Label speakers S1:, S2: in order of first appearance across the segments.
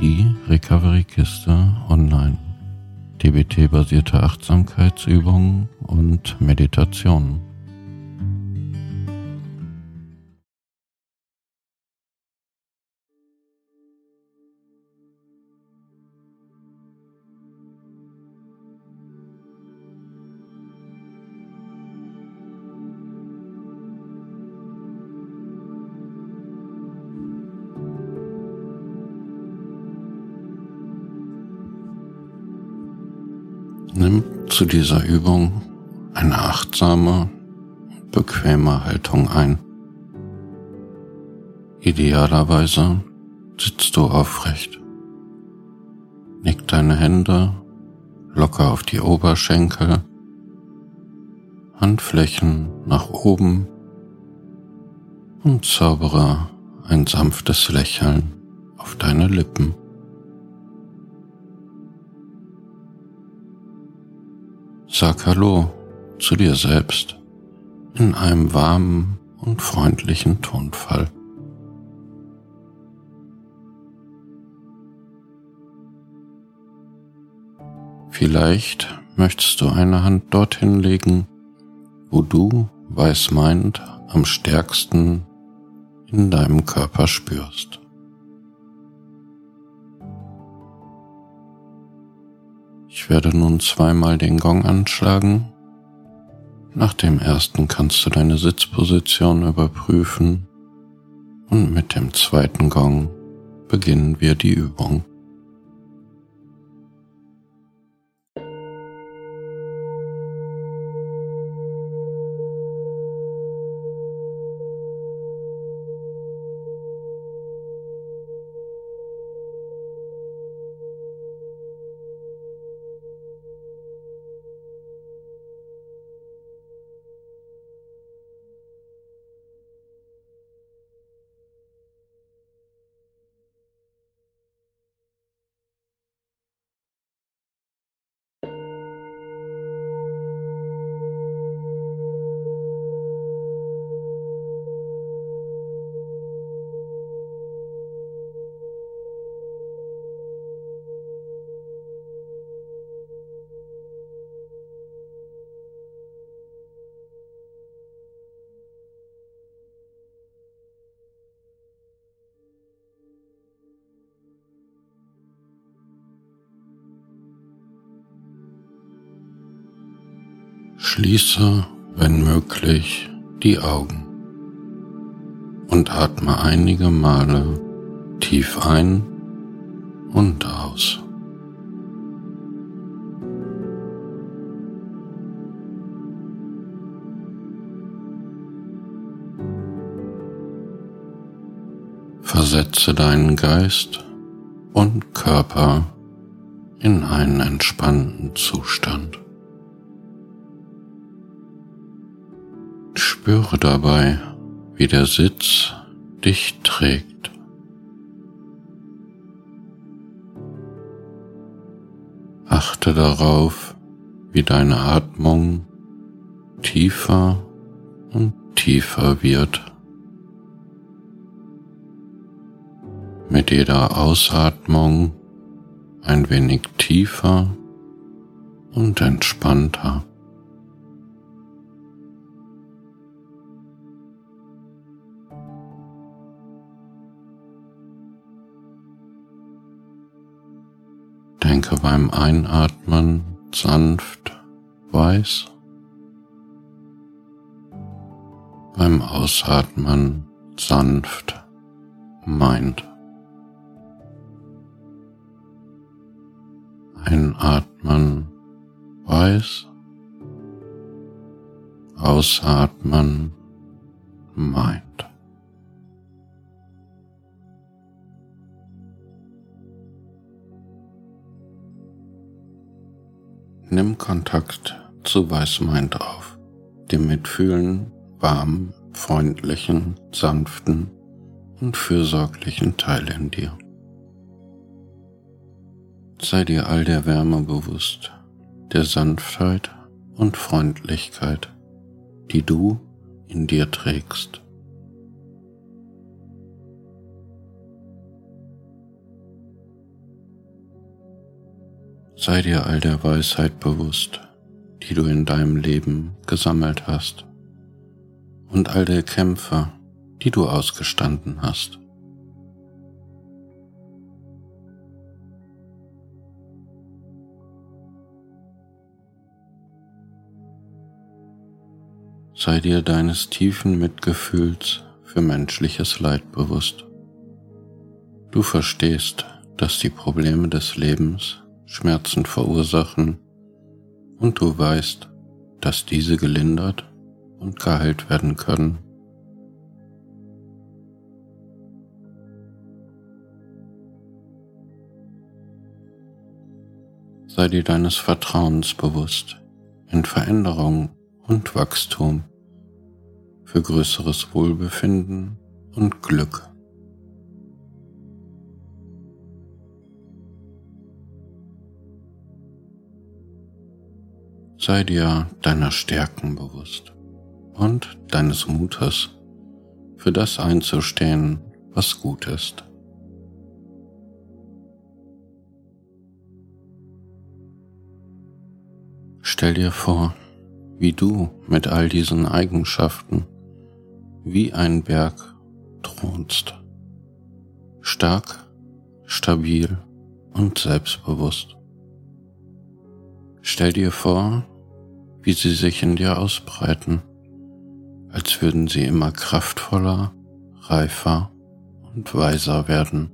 S1: die Recovery-Kiste online. DBT-basierte Achtsamkeitsübungen und Meditationen. Nimm zu dieser Übung eine achtsame, bequeme Haltung ein. Idealerweise sitzt du aufrecht. Nick deine Hände locker auf die Oberschenkel, Handflächen nach oben und zaubere ein sanftes Lächeln auf deine Lippen. Sag Hallo zu dir selbst in einem warmen und freundlichen Tonfall. Vielleicht möchtest du eine Hand dorthin legen, wo du, weiß meint, am stärksten in deinem Körper spürst. Ich werde nun zweimal den Gong anschlagen. Nach dem ersten kannst du deine Sitzposition überprüfen und mit dem zweiten Gong beginnen wir die Übung. Schließe, wenn möglich, die Augen und atme einige Male tief ein und aus. Versetze deinen Geist und Körper in einen entspannten Zustand. Spüre dabei, wie der Sitz dich trägt. Achte darauf, wie deine Atmung tiefer und tiefer wird. Mit jeder Ausatmung ein wenig tiefer und entspannter. Beim Einatmen sanft weiß, beim Ausatmen sanft meint. Einatmen weiß, ausatmen meint. Nimm Kontakt zu Weißmeint auf, dem mitfühlen, warmen, freundlichen, sanften und fürsorglichen Teil in dir. Sei dir all der Wärme bewusst, der Sanftheit und Freundlichkeit, die du in dir trägst. Sei dir all der Weisheit bewusst, die du in deinem Leben gesammelt hast und all der Kämpfe, die du ausgestanden hast. Sei dir deines tiefen Mitgefühls für menschliches Leid bewusst. Du verstehst, dass die Probleme des Lebens Schmerzen verursachen und du weißt, dass diese gelindert und geheilt werden können. Sei dir deines Vertrauens bewusst in Veränderung und Wachstum für größeres Wohlbefinden und Glück. Sei dir deiner Stärken bewusst und deines Mutes, für das einzustehen, was gut ist. Stell dir vor, wie du mit all diesen Eigenschaften wie ein Berg thronst. Stark, stabil und selbstbewusst. Stell dir vor, wie sie sich in dir ausbreiten, als würden sie immer kraftvoller, reifer und weiser werden.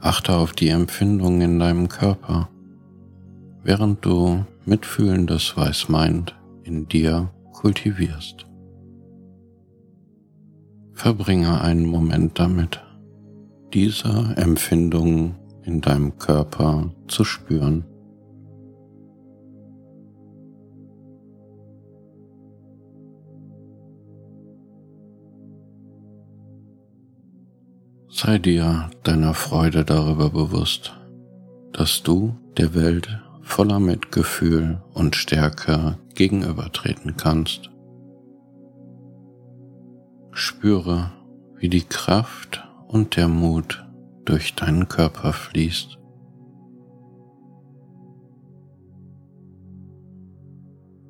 S1: Achte auf die Empfindungen in deinem Körper, während du mitfühlendes Weißmeint in dir kultivierst. Verbringe einen Moment damit, diese Empfindungen in deinem Körper zu spüren. Sei dir deiner Freude darüber bewusst, dass du der Welt voller Mitgefühl und Stärke gegenübertreten kannst. Spüre, wie die Kraft und der Mut durch deinen Körper fließt.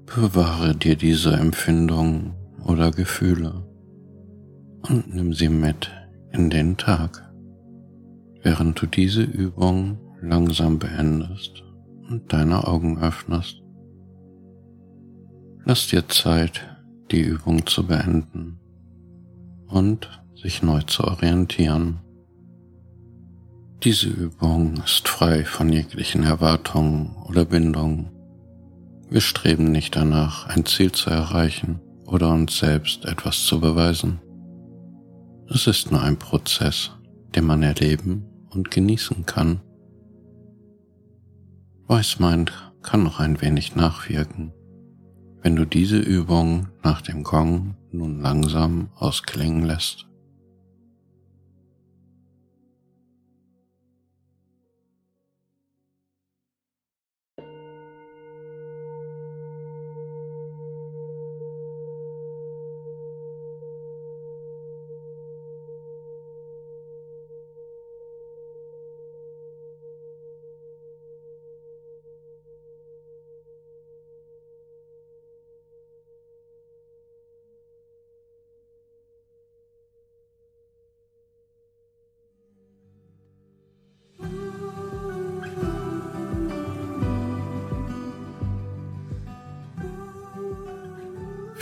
S1: Bewahre dir diese Empfindungen oder Gefühle und nimm sie mit in den Tag, während du diese Übung langsam beendest und deine Augen öffnest. Lass dir Zeit, die Übung zu beenden und sich neu zu orientieren. Diese Übung ist frei von jeglichen Erwartungen oder Bindungen. Wir streben nicht danach, ein Ziel zu erreichen oder uns selbst etwas zu beweisen. Es ist nur ein Prozess, den man erleben und genießen kann. Weißmeint kann noch ein wenig nachwirken, wenn du diese Übung nach dem Gong nun langsam ausklingen lässt.